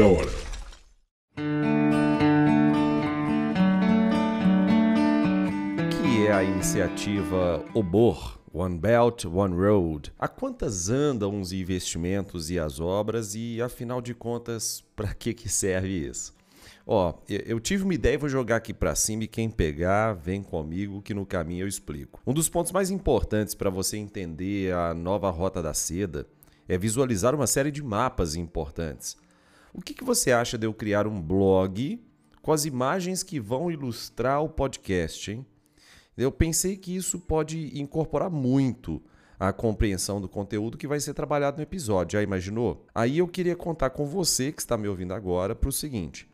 Meia Hora. que é a iniciativa OBOR, One Belt, One Road? A quantas andam os investimentos e as obras e, afinal de contas, para que, que serve isso? Ó, eu tive uma ideia e vou jogar aqui para cima e quem pegar, vem comigo que no caminho eu explico. Um dos pontos mais importantes para você entender a nova Rota da Seda é visualizar uma série de mapas importantes. O que, que você acha de eu criar um blog com as imagens que vão ilustrar o podcast, hein? Eu pensei que isso pode incorporar muito a compreensão do conteúdo que vai ser trabalhado no episódio. Já imaginou? Aí eu queria contar com você que está me ouvindo agora para o seguinte: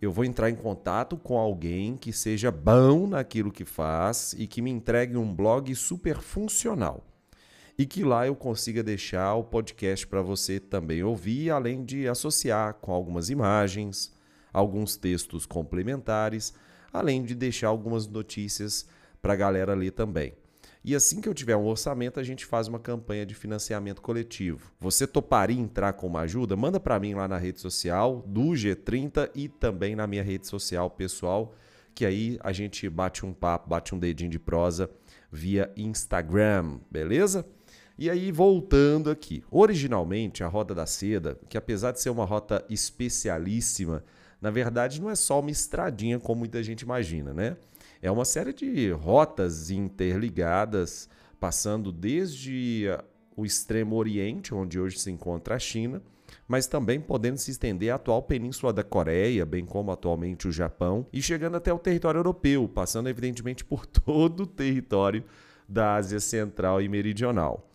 eu vou entrar em contato com alguém que seja bom naquilo que faz e que me entregue um blog super funcional. E que lá eu consiga deixar o podcast para você também ouvir, além de associar com algumas imagens, alguns textos complementares, além de deixar algumas notícias para a galera ler também. E assim que eu tiver um orçamento, a gente faz uma campanha de financiamento coletivo. Você toparia entrar com uma ajuda? Manda para mim lá na rede social do G30 e também na minha rede social pessoal, que aí a gente bate um papo, bate um dedinho de prosa via Instagram, beleza? E aí, voltando aqui. Originalmente, a Rota da Seda, que apesar de ser uma rota especialíssima, na verdade não é só uma estradinha como muita gente imagina, né? É uma série de rotas interligadas, passando desde o extremo oriente, onde hoje se encontra a China, mas também podendo se estender à atual península da Coreia, bem como atualmente o Japão, e chegando até o território europeu, passando evidentemente por todo o território da Ásia Central e Meridional.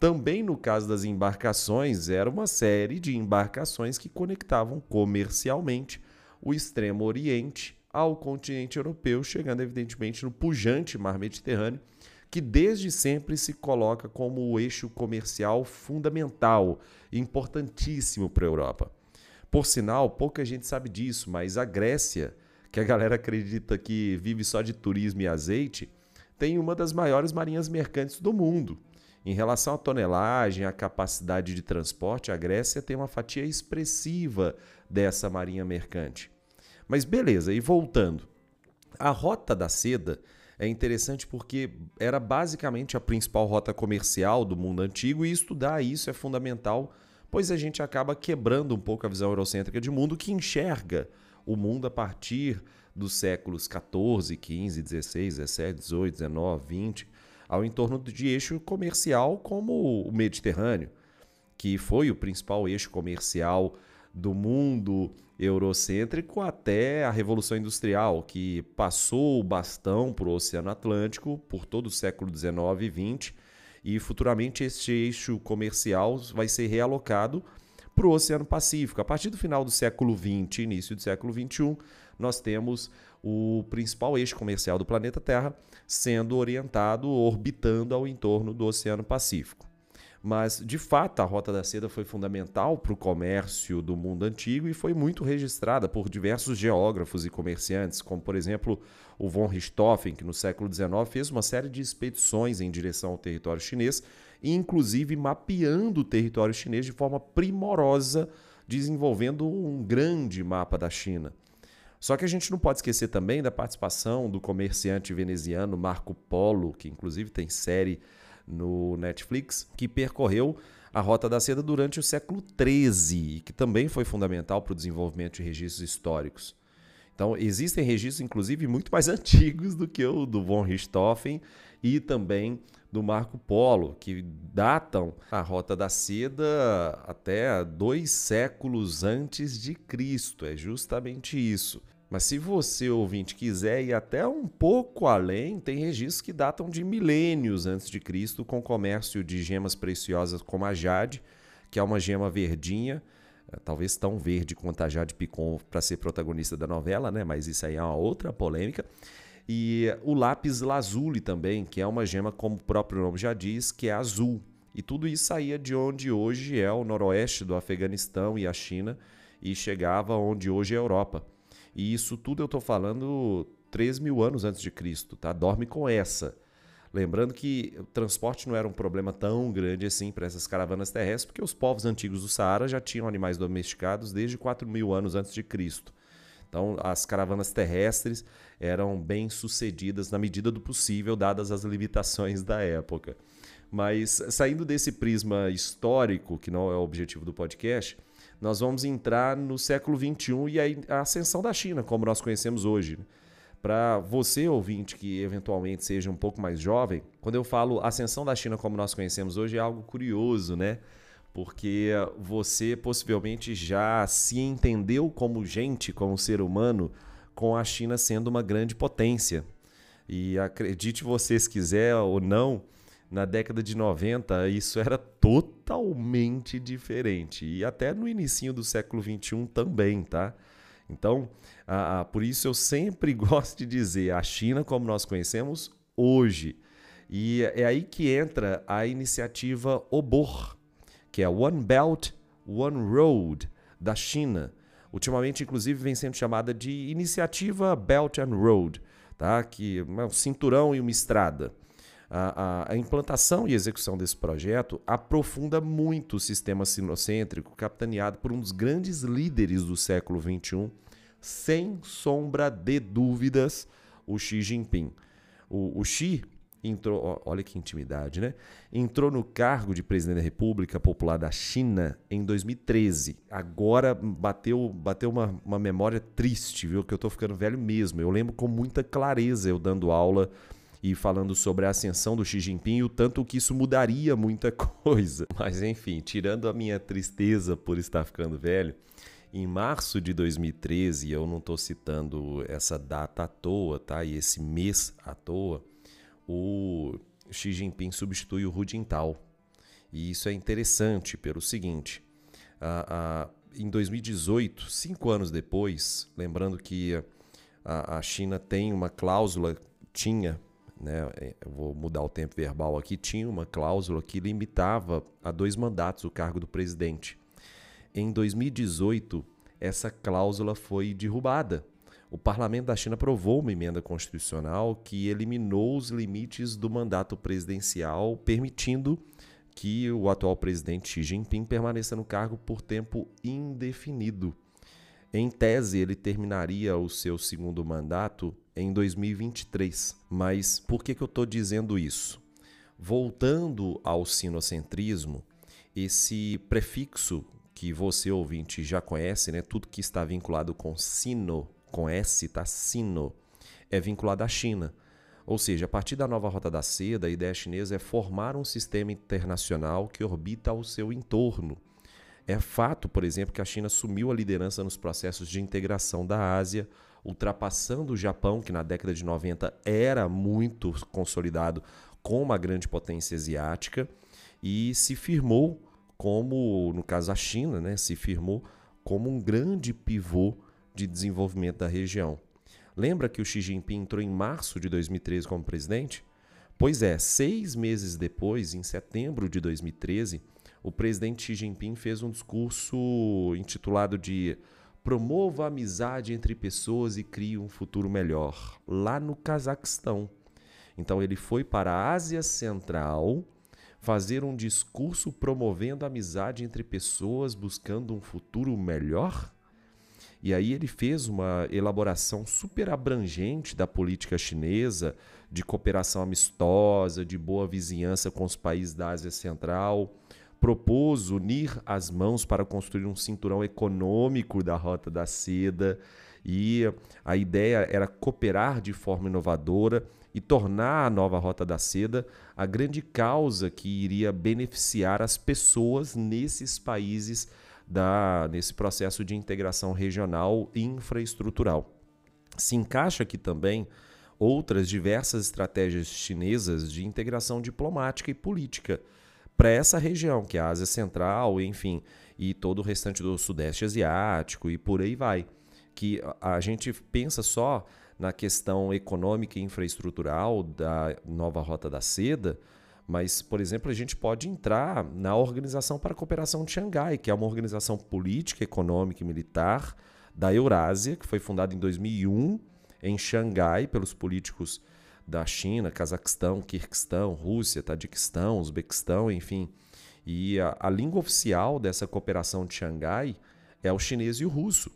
Também no caso das embarcações, era uma série de embarcações que conectavam comercialmente o extremo oriente ao continente europeu, chegando evidentemente no pujante mar Mediterrâneo, que desde sempre se coloca como o eixo comercial fundamental importantíssimo para a Europa. Por sinal, pouca gente sabe disso, mas a Grécia, que a galera acredita que vive só de turismo e azeite, tem uma das maiores marinhas mercantes do mundo. Em relação à tonelagem, à capacidade de transporte, a Grécia tem uma fatia expressiva dessa marinha mercante. Mas beleza, e voltando. A Rota da Seda é interessante porque era basicamente a principal rota comercial do mundo antigo e estudar isso é fundamental, pois a gente acaba quebrando um pouco a visão eurocêntrica de mundo que enxerga o mundo a partir dos séculos 14, 15, 16, 17, 18, 19, 20, ao entorno de eixo comercial como o Mediterrâneo, que foi o principal eixo comercial do mundo eurocêntrico até a Revolução Industrial, que passou o bastão para o Oceano Atlântico por todo o século XIX e XX, e futuramente este eixo comercial vai ser realocado para o Oceano Pacífico. A partir do final do século XX, início do século XXI, nós temos o principal eixo comercial do planeta Terra sendo orientado, orbitando ao entorno do Oceano Pacífico. Mas, de fato, a Rota da Seda foi fundamental para o comércio do mundo antigo e foi muito registrada por diversos geógrafos e comerciantes, como, por exemplo, o von Richthofen, que no século XIX fez uma série de expedições em direção ao território chinês, inclusive mapeando o território chinês de forma primorosa, desenvolvendo um grande mapa da China. Só que a gente não pode esquecer também da participação do comerciante veneziano Marco Polo, que inclusive tem série no Netflix, que percorreu a Rota da Seda durante o século XIII e que também foi fundamental para o desenvolvimento de registros históricos. Então, existem registros, inclusive, muito mais antigos do que o do von Richthofen e também do Marco Polo, que datam a Rota da Seda até dois séculos antes de Cristo. É justamente isso. Mas se você, ouvinte, quiser ir até um pouco além, tem registros que datam de milênios antes de Cristo, com comércio de gemas preciosas como a jade, que é uma gema verdinha, eh, talvez tão verde quanto a Jade Picon para ser protagonista da novela, né? Mas isso aí é uma outra polêmica. E o lápis lazuli também, que é uma gema, como o próprio nome já diz, que é azul. E tudo isso saía de onde hoje é o noroeste do Afeganistão e a China e chegava onde hoje é a Europa. E isso tudo eu estou falando 3 mil anos antes de Cristo, tá? Dorme com essa. Lembrando que o transporte não era um problema tão grande assim para essas caravanas terrestres, porque os povos antigos do Saara já tinham animais domesticados desde 4 mil anos antes de Cristo. Então, as caravanas terrestres eram bem sucedidas na medida do possível, dadas as limitações da época. Mas saindo desse prisma histórico, que não é o objetivo do podcast, nós vamos entrar no século XXI e a ascensão da China, como nós conhecemos hoje. Para você, ouvinte, que eventualmente seja um pouco mais jovem, quando eu falo ascensão da China como nós conhecemos hoje, é algo curioso, né? Porque você possivelmente já se entendeu como gente, como ser humano, com a China sendo uma grande potência. E acredite você se quiser ou não, na década de 90 isso era totalmente diferente. E até no início do século 21 também, tá? Então, por isso eu sempre gosto de dizer a China como nós conhecemos hoje. E é aí que entra a iniciativa OBOR, que é One Belt, One Road da China. Ultimamente, inclusive, vem sendo chamada de Iniciativa Belt and Road, tá? que é um cinturão e uma estrada. A, a, implantação e execução desse projeto aprofunda muito o sistema sinocêntrico, capitaneado por um dos grandes líderes do século XXI, sem sombra de dúvidas, o Xi Jinping. O, o Xi entrou, olha que intimidade, né? Entrou no cargo de presidente da República Popular da China em 2013. Agora bateu, bateu uma, uma memória triste, viu? Que eu tô ficando velho mesmo. Eu lembro com muita clareza eu dando aula e falando sobre a ascensão do Xi Jinping e o tanto que isso mudaria muita coisa. Mas enfim, tirando a minha tristeza por estar ficando velho, em março de 2013, eu não estou citando essa data à toa, tá? E esse mês à toa, o Xi Jinping substitui o Hu Jintao. E isso é interessante pelo seguinte: em 2018, cinco anos depois, lembrando que a, a China tem uma cláusula, tinha, né, é, eu vou mudar o tempo verbal aqui, tinha uma cláusula que limitava a dois mandatos o cargo do presidente. Em 2018, essa cláusula foi derrubada. O parlamento da China aprovou uma emenda constitucional que eliminou os limites do mandato presidencial, permitindo que o atual presidente Xi Jinping permaneça no cargo por tempo indefinido. Em tese, ele terminaria o seu segundo mandato em 2023. Mas por que, que eu estou dizendo isso? Voltando ao sinocentrismo, esse prefixo que você ouvinte já conhece, né? Tudo que está vinculado com sino, com S, tá sino, é vinculado à China. Ou seja, a partir da nova Rota da Seda, a ideia chinesa é formar um sistema internacional que orbita ao seu entorno. É fato, por exemplo, que a China assumiu a liderança nos processos de integração da Ásia, ultrapassando o Japão, que na década de 90 era muito consolidado como uma grande potência asiática, e se firmou como, no caso a China, né, se firmou como um grande pivô de desenvolvimento da região. Lembra que o Xi Jinping entrou em março de 2013 como presidente? Pois é, seis meses depois, em setembro de 2013, o presidente Xi Jinping fez um discurso intitulado de Promova a amizade entre pessoas e crie um futuro melhor, lá no Cazaquistão. Então ele foi para a Ásia Central fazer um discurso promovendo a amizade entre pessoas buscando um futuro melhor? E aí ele fez uma elaboração super abrangente da política chinesa, de cooperação amistosa, de boa vizinhança com os países da Ásia Central, propôs unir as mãos para construir um cinturão econômico da Rota da Seda, e a ideia era cooperar de forma inovadora e tornar a nova Rota da Seda a grande causa que iria beneficiar as pessoas nesses países da, nesse processo de integração regional e infraestrutural. Se encaixa aqui também outras diversas estratégias chinesas de integração diplomática e política para essa região, que é a Ásia Central, enfim, e todo o restante do Sudeste Asiático e por aí vai. Que a gente pensa só na questão econômica e infraestrutural da nova Rota da Seda, mas, por exemplo, a gente pode entrar na Organização para a Cooperação de Xangai, que é uma organização política, econômica e militar da Eurásia, que foi fundada em 2001 em Xangai pelos políticos da China, Cazaquistão, Kirguistão, Rússia, Tadiquistão, Uzbequistão, enfim. E a, a língua oficial dessa cooperação de Xangai é o chinês e o russo.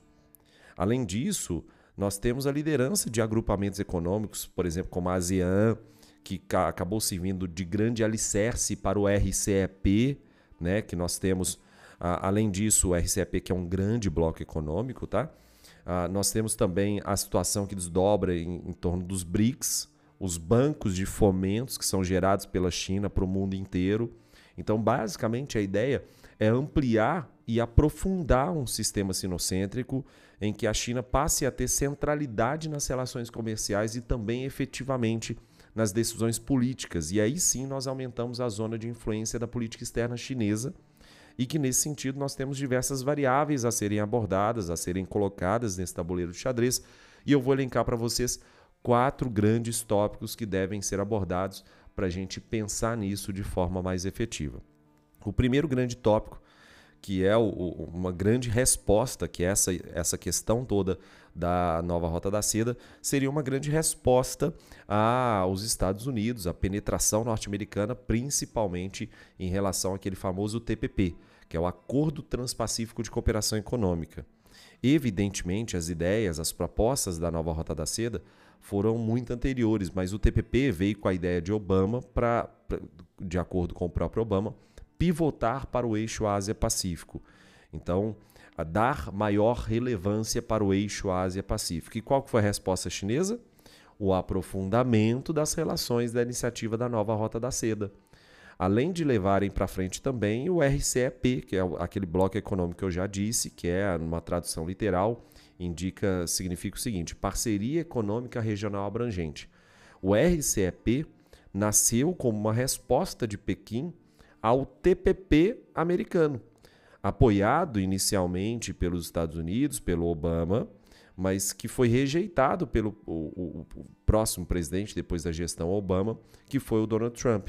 Além disso, nós temos a liderança de agrupamentos econômicos, por exemplo, como a ASEAN, que acabou servindo de grande alicerce para o RCEP, né, que nós temos, além disso, o RCEP, que é um grande bloco econômico, tá? nós temos também a situação que desdobra em, em torno dos BRICS, os bancos de fomentos que são gerados pela China para o mundo inteiro. Então, basicamente, a ideia é ampliar e aprofundar um sistema sinocêntrico em que a China passe a ter centralidade nas relações comerciais e também efetivamente nas decisões políticas. E aí sim nós aumentamos a zona de influência da política externa chinesa e que nesse sentido nós temos diversas variáveis a serem abordadas, a serem colocadas nesse tabuleiro de xadrez. E eu vou elencar para vocês quatro grandes tópicos que devem ser abordados para a gente pensar nisso de forma mais efetiva. O primeiro grande tópico que é o, uma grande resposta, que essa, essa questão toda da nova Rota da Seda seria uma grande resposta aos Estados Unidos, à penetração norte-americana, principalmente em relação àquele famoso TPP, que é o Acordo Transpacífico de Cooperação Econômica. Evidentemente, as ideias, as propostas da nova Rota da Seda foram muito anteriores, mas o TPP veio com a ideia de Obama, pra de acordo com o próprio Obama, pivotar para o eixo Ásia-Pacífico. Então, dar maior relevância para o eixo Ásia-Pacífico. E qual foi a resposta chinesa? O aprofundamento das relações da iniciativa da nova Rota da Seda. Além de levarem para frente também o RCEP, que é aquele bloco econômico que eu já disse, que é, numa tradução literal, indica, significa o seguinte: parceria econômica regional abrangente. O RCEP nasceu como uma resposta de Pequim ao TPP americano, apoiado inicialmente pelos Estados Unidos, pelo Obama, mas que foi rejeitado pelo o, o, o próximo presidente depois da gestão Obama, que foi o Donald Trump.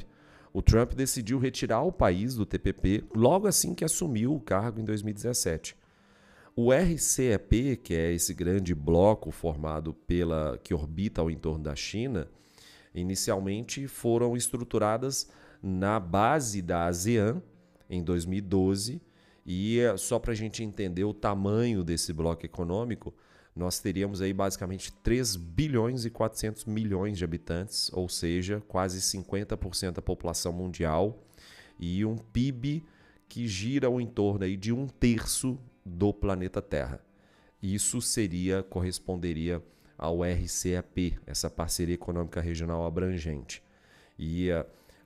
O Trump decidiu retirar o país do TPP logo assim que assumiu o cargo em 2017. O RCEP, que é esse grande bloco formado pela que orbita ao entorno da China, inicialmente foram estruturadas na base da ASEAN em 2012. E eh, só para a gente entender o tamanho desse bloco econômico, nós teríamos aí basicamente 3 bilhões e 400 milhões de habitantes, ou seja, quase 50% da população mundial, e um PIB que gira ao entorno aí de um terço do planeta Terra. Isso seria, corresponderia ao RCEP, essa parceria econômica regional abrangente. E uh,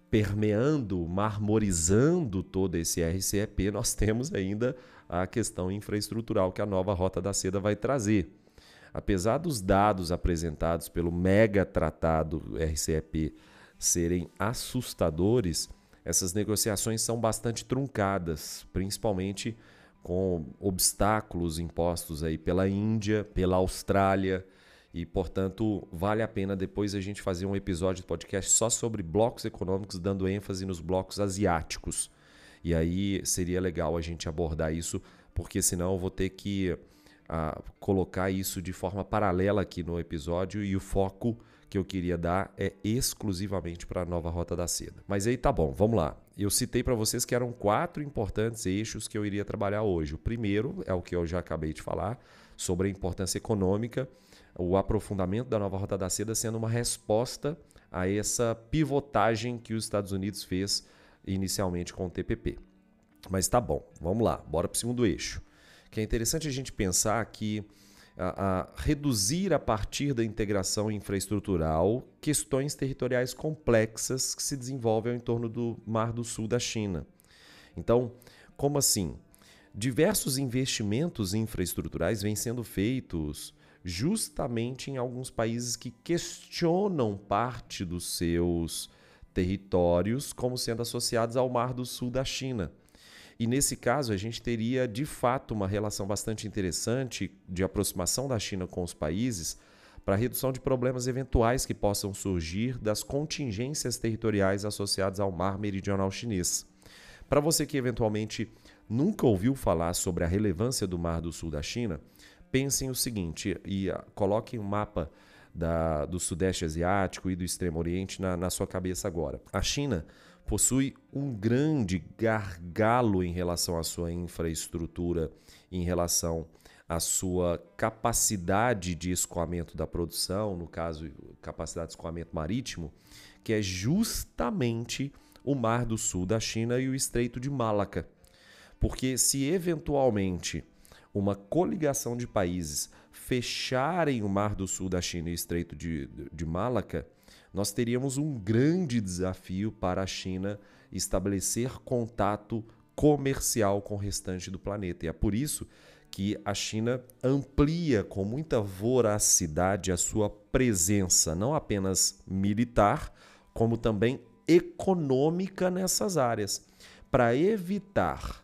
permeando, marmorizando todo esse RCEP, nós temos ainda a questão infraestrutural que a nova Rota da Seda vai trazer. Apesar dos dados apresentados pelo mega tratado RCEP serem assustadores, essas negociações são bastante truncadas, principalmente com obstáculos impostos aí pela Índia, pela Austrália, e, portanto, vale a pena depois a gente fazer um episódio de podcast só sobre blocos econômicos, dando ênfase nos blocos asiáticos. E aí seria legal a gente abordar isso, porque senão eu vou ter que uh, colocar isso de forma paralela aqui no episódio e o foco que eu queria dar é exclusivamente para a nova Rota da Seda. Mas aí tá bom, vamos lá. Eu citei para vocês que eram quatro importantes eixos que eu iria trabalhar hoje. O primeiro é o que eu já acabei de falar, sobre a importância econômica o aprofundamento da nova Rota da Seda sendo uma resposta a essa pivotagem que os Estados Unidos fez inicialmente com o TPP. Mas tá bom, vamos lá, bora para o segundo eixo. Que é interessante a gente pensar que a, a, reduzir a partir da integração infraestrutural questões territoriais complexas que se desenvolvem em torno do Mar do Sul da China. Então, como assim? Diversos investimentos infraestruturais vêm sendo feitos justamente em alguns países que questionam parte dos seus territórios como sendo associados ao Mar do Sul da China. E nesse caso, a gente teria de fato uma relação bastante interessante de aproximação da China com os países para redução de problemas eventuais que possam surgir das contingências territoriais associadas ao Mar Meridional Chinês. Para você que eventualmente nunca ouviu falar sobre a relevância do Mar do Sul da China, pensem o seguinte e uh, coloquem um mapa da, do Sudeste Asiático e do Extremo Oriente na, na sua cabeça agora. A China possui um grande gargalo em relação à sua infraestrutura, em relação à sua capacidade de escoamento da produção, no caso, capacidade de escoamento marítimo, que é justamente o Mar do Sul da China e o Estreito de Malaca. Porque se eventualmente uma coligação de países fecharem o Mar do Sul da China e o Estreito de, de Malaca, nós teríamos um grande desafio para a China estabelecer contato comercial com o restante do planeta. E é por isso que a China amplia com muita voracidade a sua presença, não apenas militar, como também econômica nessas áreas, para evitar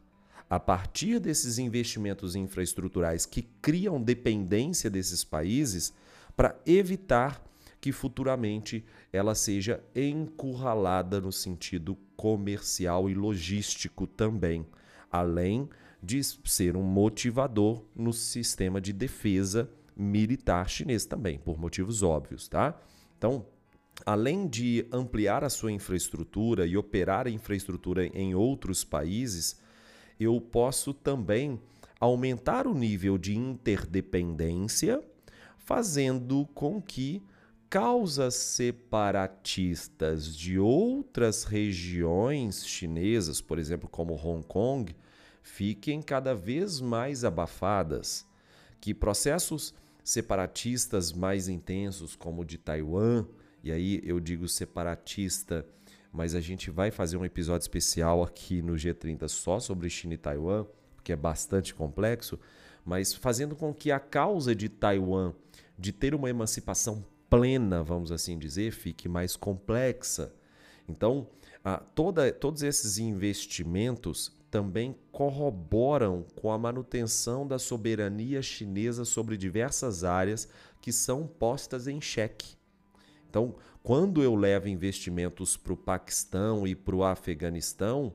a partir desses investimentos infraestruturais que criam dependência desses países, para evitar que futuramente ela seja encurralada no sentido comercial e logístico também, além de ser um motivador no sistema de defesa militar chinês também, por motivos óbvios, tá? Então, além de ampliar a sua infraestrutura e operar a infraestrutura em outros países, eu posso também aumentar o nível de interdependência, fazendo com que causas separatistas de outras regiões chinesas, por exemplo, como Hong Kong, fiquem cada vez mais abafadas, que processos separatistas mais intensos, como o de Taiwan, e aí eu digo separatista mas a gente vai fazer um episódio especial aqui no G30 só sobre China e Taiwan, que é bastante complexo, mas fazendo com que a causa de Taiwan de ter uma emancipação plena, vamos assim dizer, fique mais complexa. Então, a, toda, todos esses investimentos também corroboram com a manutenção da soberania chinesa sobre diversas áreas que são postas em xeque. Então, quando eu levo investimentos para o Paquistão e para o Afeganistão,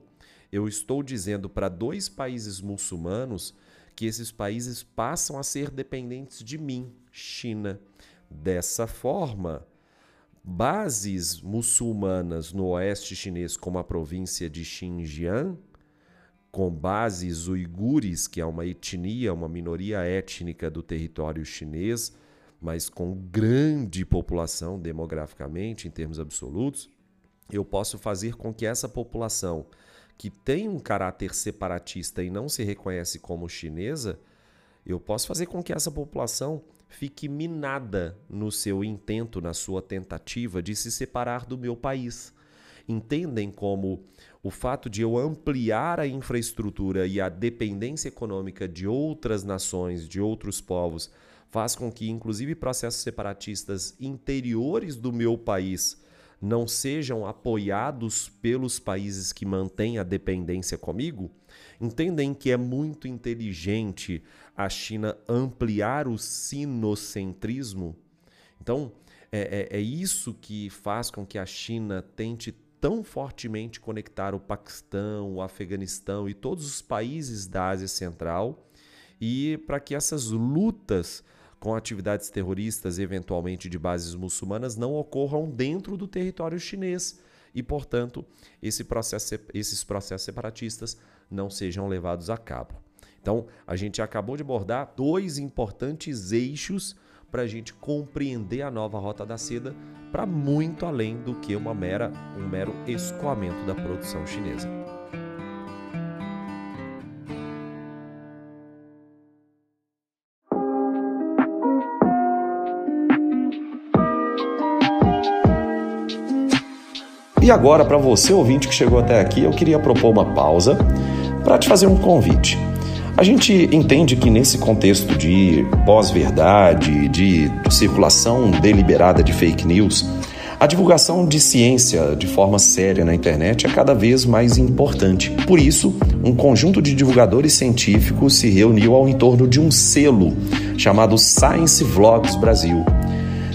eu estou dizendo para dois países muçulmanos que esses países passam a ser dependentes de mim, China. Dessa forma, bases muçulmanas no oeste chinês, como a província de Xinjiang, com bases uigures, que é uma etnia, uma minoria étnica do território chinês, mas com grande população demograficamente, em termos absolutos, eu posso fazer com que essa população que tem um caráter separatista e não se reconhece como chinesa, eu posso fazer com que essa população fique minada no seu intento, na sua tentativa de se separar do meu país. Entendem como o fato de eu ampliar a infraestrutura e a dependência econômica de outras nações, de outros povos, faz com que, inclusive, processos separatistas interiores do meu país não sejam apoiados pelos países que mantêm a dependência comigo, entendem que é muito inteligente a China ampliar o sinocentrismo. Então, é, é, é isso que faz com que a China tente tão fortemente conectar o Paquistão, o Afeganistão e todos os países da Ásia Central, e para que essas lutas com atividades terroristas, eventualmente de bases muçulmanas, não ocorram dentro do território chinês e, portanto, esse processo, esses processos separatistas não sejam levados a cabo. Então, a gente acabou de abordar dois importantes eixos para a gente compreender a nova Rota da Seda para muito além do que uma mera, um mero escoamento da produção chinesa. E agora, para você ouvinte que chegou até aqui, eu queria propor uma pausa para te fazer um convite. A gente entende que nesse contexto de pós-verdade, de circulação deliberada de fake news, a divulgação de ciência de forma séria na internet é cada vez mais importante. Por isso, um conjunto de divulgadores científicos se reuniu ao entorno de um selo chamado Science Vlogs Brasil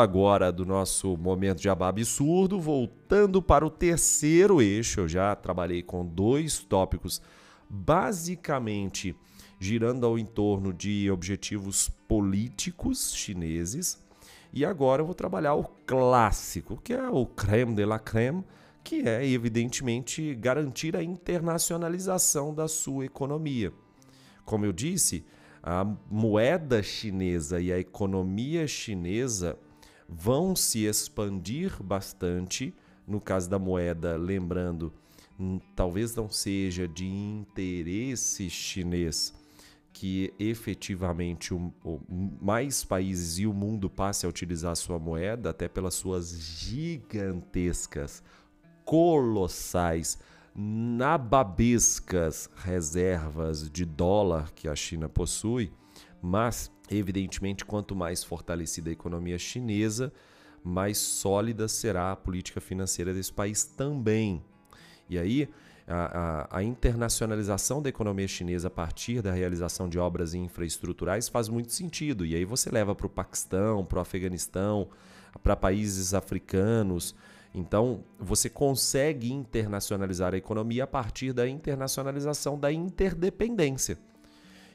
Agora do nosso momento de absurdo, voltando para o terceiro eixo. Eu já trabalhei com dois tópicos basicamente girando ao entorno de objetivos políticos chineses. E agora eu vou trabalhar o clássico, que é o creme de la creme, que é evidentemente garantir a internacionalização da sua economia. Como eu disse, a moeda chinesa e a economia chinesa vão se expandir bastante. No caso da moeda, lembrando, hum, talvez não seja de interesse chinês que efetivamente o, o, mais países e o mundo passe a utilizar a sua moeda, até pelas suas gigantescas, colossais, nababescas reservas de dólar que a China possui, mas Evidentemente, quanto mais fortalecida a economia chinesa, mais sólida será a política financeira desse país também. E aí, a, a, a, internacionalização da economia chinesa a partir da realização de obras infraestruturais faz muito sentido. E aí você leva para o Paquistão, para o Afeganistão, para países africanos. Então, você consegue internacionalizar a economia a partir da internacionalização da interdependência.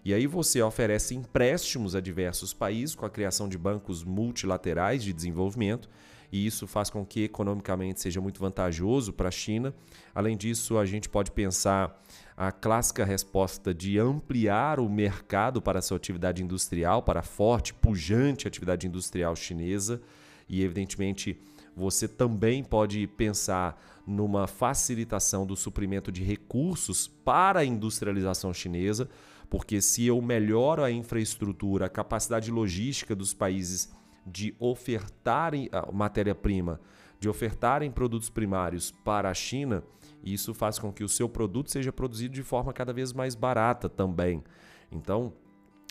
E aí você oferece empréstimos a diversos países com a criação de bancos multilaterais de desenvolvimento, e isso faz com que economicamente seja muito vantajoso para a China. Além disso, a gente pode pensar a clássica resposta de ampliar o mercado para a sua atividade industrial, para a forte, pujante atividade industrial chinesa, e evidentemente você também pode pensar numa facilitação do suprimento de recursos para a industrialização chinesa, porque se eu melhoro a infraestrutura, a capacidade logística dos países de ofertarem matéria-prima, de ofertarem produtos primários para a China, isso faz com que o seu produto seja produzido de forma cada vez mais barata também. Então,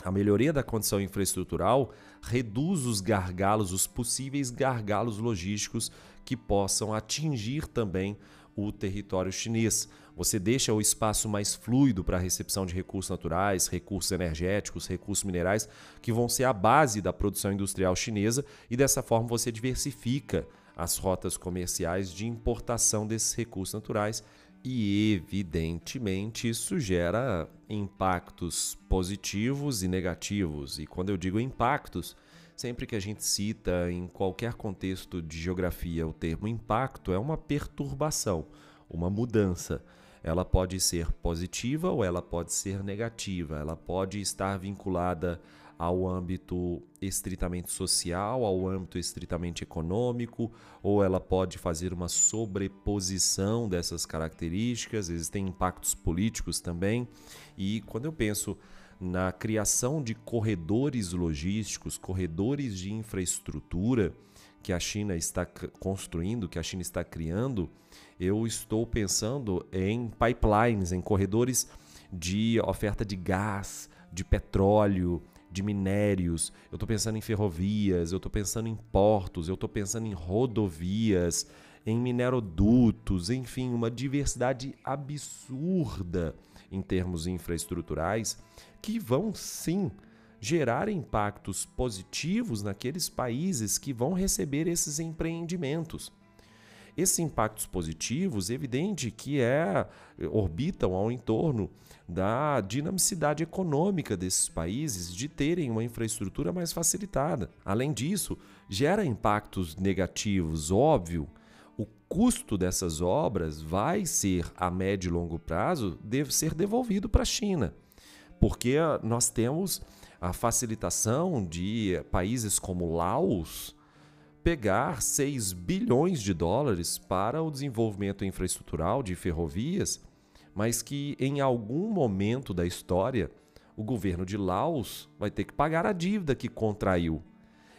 a melhoria da condição infraestrutural reduz os gargalos, os possíveis gargalos logísticos que possam atingir também o território chinês. Você deixa o espaço mais fluido para a recepção de recursos naturais, recursos energéticos, recursos minerais, que vão ser a base da produção industrial chinesa, e dessa forma você diversifica as rotas comerciais de importação desses recursos naturais. E, evidentemente, isso gera impactos positivos e negativos. E quando eu digo impactos, sempre que a gente cita em qualquer contexto de geografia o termo impacto, é uma perturbação, uma mudança ela pode ser positiva ou ela pode ser negativa. Ela pode estar vinculada ao âmbito estritamente social, ao âmbito estritamente econômico, ou ela pode fazer uma sobreposição dessas características. Existem impactos políticos também. E quando eu penso na criação de corredores logísticos, corredores de infraestrutura que a China está construindo, que a China está criando, eu estou pensando em pipelines, em corredores de oferta de gás, de petróleo, de minérios, eu estou pensando em ferrovias, eu estou pensando em portos, eu estou pensando em rodovias, em minerodutos, enfim, uma diversidade absurda em termos infraestruturais que vão sim gerar impactos positivos naqueles países que vão receber esses empreendimentos. Esses impactos positivos, evidente que é orbitam ao entorno da dinamicidade econômica desses países de terem uma infraestrutura mais facilitada. Além disso, gera impactos negativos, óbvio. Custo dessas obras vai ser a médio e longo prazo deve ser devolvido para a China, porque nós temos a facilitação de países como Laos pegar 6 bilhões de dólares para o desenvolvimento infraestrutural de ferrovias, mas que em algum momento da história o governo de Laos vai ter que pagar a dívida que contraiu.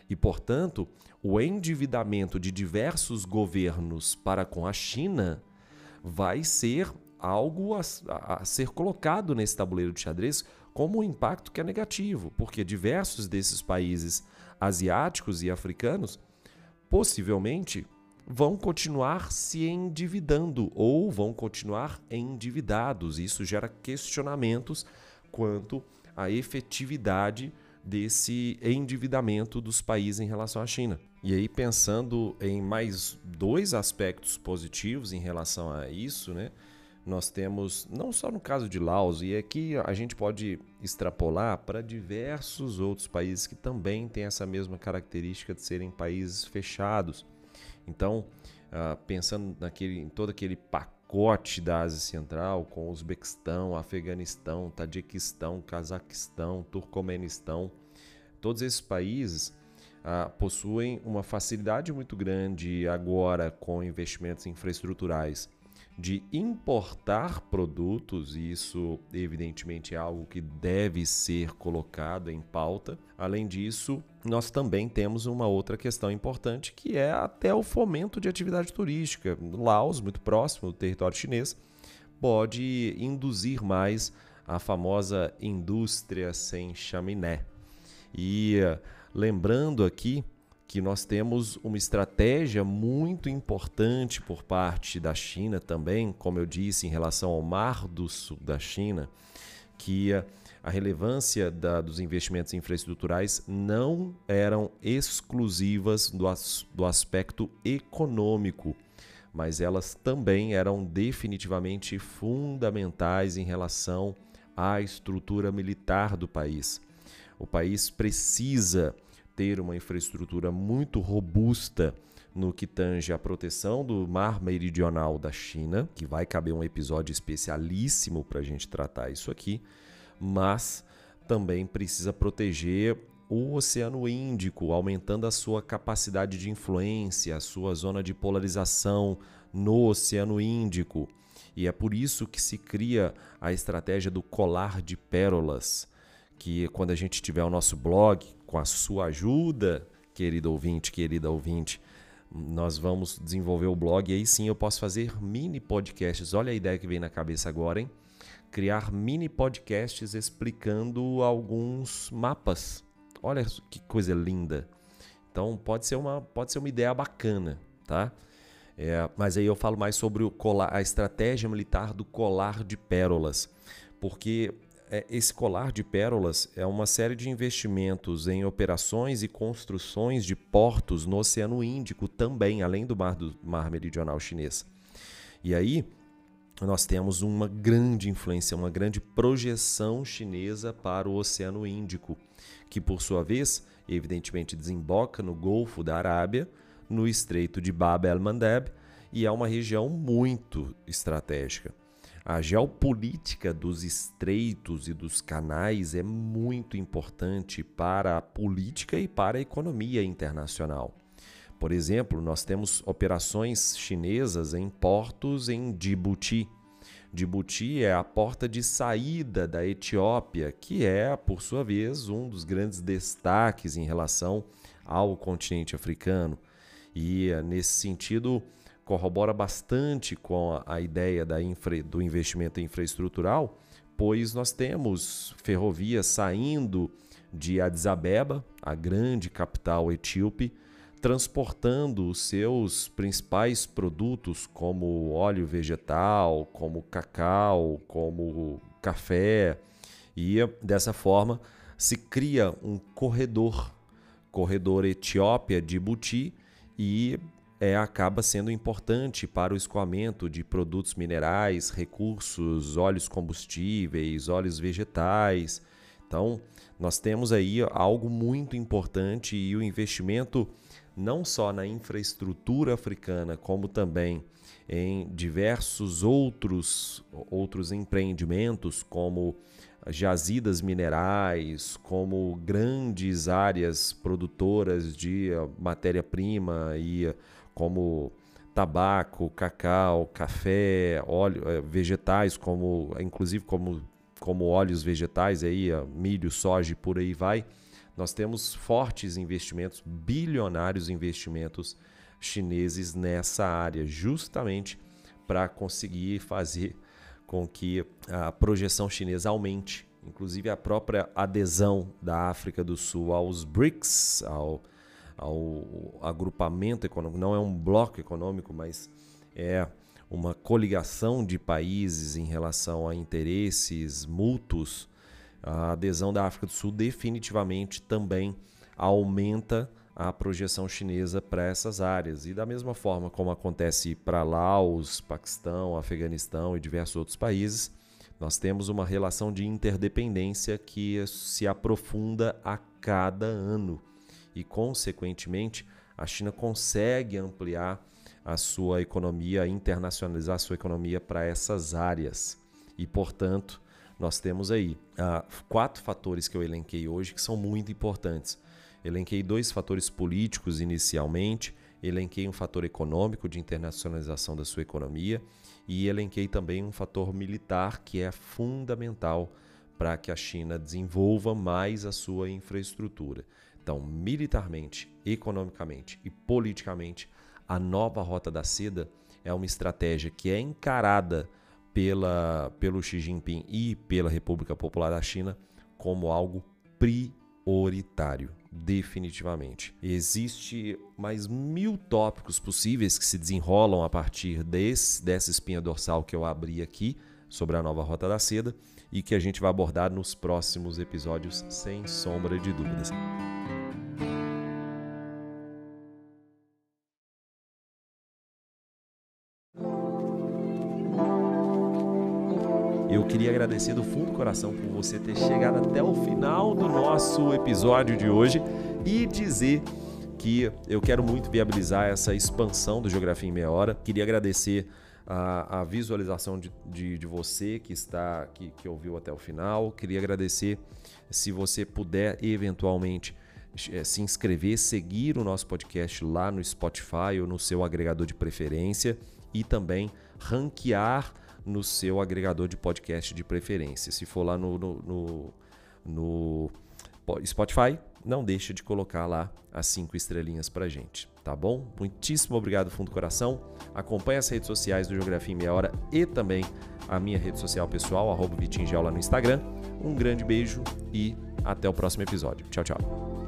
E, portanto, o endividamento de diversos governos para com a China vai ser algo a, a, ser colocado nesse tabuleiro de xadrez como um impacto que é negativo, porque diversos desses países asiáticos e africanos possivelmente vão continuar se endividando ou vão continuar endividados. Isso gera questionamentos quanto à efetividade desse endividamento dos países em relação à China. E aí, pensando em mais dois aspectos positivos em relação a isso, né? Nós temos, não só no caso de Laos, e aqui a gente pode extrapolar para diversos outros países que também têm essa mesma característica de serem países fechados. Então, uh, pensando naquele, em todo aquele pacote da Ásia Central, com Uzbequistão, Afeganistão, Tadiquistão, Cazaquistão, Turcomenistão, todos esses países uh, possuem uma facilidade muito grande agora com investimentos infraestruturais de importar produtos, e isso evidentemente é algo que deve ser colocado em pauta. Além disso, nós também temos uma outra questão importante que é até o fomento de atividade turística. Laos, muito próximo do território chinês, pode induzir mais a famosa indústria sem chaminé. E lembrando aqui que nós temos uma estratégia muito importante por parte da China também, como eu disse, em relação ao Mar do Sul da China, que a relevância da, dos investimentos infraestruturais não eram exclusivas do, as, do aspecto econômico, mas elas também eram definitivamente fundamentais em relação à estrutura militar do país. O país precisa ter uma infraestrutura muito robusta no que tange a proteção do mar meridional da China, que vai caber um episódio especialíssimo para a gente tratar isso aqui, mas também precisa proteger o Oceano Índico, aumentando a sua capacidade de influência, a sua zona de polarização no Oceano Índico. E é por isso que se cria a estratégia do colar de pérolas, que quando a gente tiver o nosso blog, com a sua ajuda, querido ouvinte, querida ouvinte, nós vamos desenvolver o blog e aí sim eu posso fazer mini podcasts. Olha a ideia que vem na cabeça agora, hein? Criar mini podcasts explicando alguns mapas. Olha que coisa linda. Então pode ser uma, pode ser uma ideia bacana, tá? É, mas aí eu falo mais sobre o colar, a estratégia militar do colar de pérolas, porque é, esse colar de pérolas é uma série de investimentos em operações e construções de portos no Oceano Índico também, além do Mar, do mar Meridional Chinês. E aí nós temos uma grande influência, uma grande projeção chinesa para o Oceano Índico, que por sua vez, evidentemente, desemboca no Golfo da Arábia, no Estreito de Bab el-Mandeb, e é uma região muito estratégica. A geopolítica dos estreitos e dos canais é muito importante para a política e para a economia internacional. Por exemplo, nós temos operações chinesas em portos em Djibouti. Djibouti é a porta de saída da Etiópia, que é, por sua vez, um dos grandes destaques em relação ao continente africano. E, nesse sentido, corrobora bastante com a, a ideia da infra, do investimento infraestrutural, pois nós temos ferrovias saindo de Addis Abeba, a grande capital etíope, transportando os seus principais produtos, como óleo vegetal, como cacau, como café, e dessa forma se cria um corredor, corredor Etiópia-Djibouti, e é, acaba sendo importante para o escoamento de produtos minerais, recursos, óleos combustíveis, óleos vegetais. Então, nós temos aí algo muito importante e o investimento não só na infraestrutura africana, como também em diversos outros, outros empreendimentos, como jazidas minerais, como grandes áreas produtoras de matéria-prima e como tabaco, cacau, café, óleo, vegetais, como inclusive como, como óleos vegetais aí, milho, soja e por aí vai. Nós temos fortes investimentos, bilionários investimentos chineses nessa área, justamente para conseguir fazer com que a projeção chinesa aumente, inclusive a própria adesão da África do Sul aos BRICS, ao, ao agrupamento econômico, não é um bloco econômico, mas é uma coligação de países em relação a interesses mútuos a adesão da África do Sul definitivamente também aumenta a projeção chinesa para essas áreas. E da mesma forma como acontece para Laos, Paquistão, Afeganistão e diversos outros países, nós temos uma relação de interdependência que se aprofunda a cada ano. E, consequentemente, a China consegue ampliar a sua economia, internacionalizar a sua economia para essas áreas. E, portanto, nós temos aí uh, quatro fatores que eu elenquei hoje que são muito importantes. Elenquei dois fatores políticos inicialmente, elenquei um fator econômico de internacionalização da sua economia e elenquei também um fator militar que é fundamental para que a China desenvolva mais a sua infraestrutura. Então, militarmente, economicamente e politicamente, a nova Rota da Seda é uma estratégia que é encarada pela, pelo Xi Jinping e pela República Popular da China como algo prioritário, definitivamente. Existe mais mil tópicos possíveis que se desenrolam a partir desse, dessa espinha dorsal que eu abri aqui sobre a nova Rota da Seda e que a gente vai abordar nos próximos episódios, sem sombra de dúvidas. Queria agradecer do fundo do coração por você ter chegado até o final do nosso episódio de hoje e dizer que eu quero muito viabilizar essa expansão do Geografia em Meia Hora. Queria agradecer a, a visualização de, de, de, você que está que, que ouviu até o final. Queria agradecer se você puder eventualmente eh, se inscrever, seguir o nosso podcast lá no Spotify ou no seu agregador de preferência e também ranquear no seu agregador de podcast de preferência. Se for lá no, no, no, no Spotify, não deixa de colocar lá as cinco estrelinhas pra gente, tá bom? Muitíssimo obrigado, fundo do coração. Acompanhe as redes sociais do Geografia em Meia Hora e também a minha rede social pessoal, arroba Vitinho lá no Instagram. Um grande beijo e até o próximo episódio. Tchau, tchau.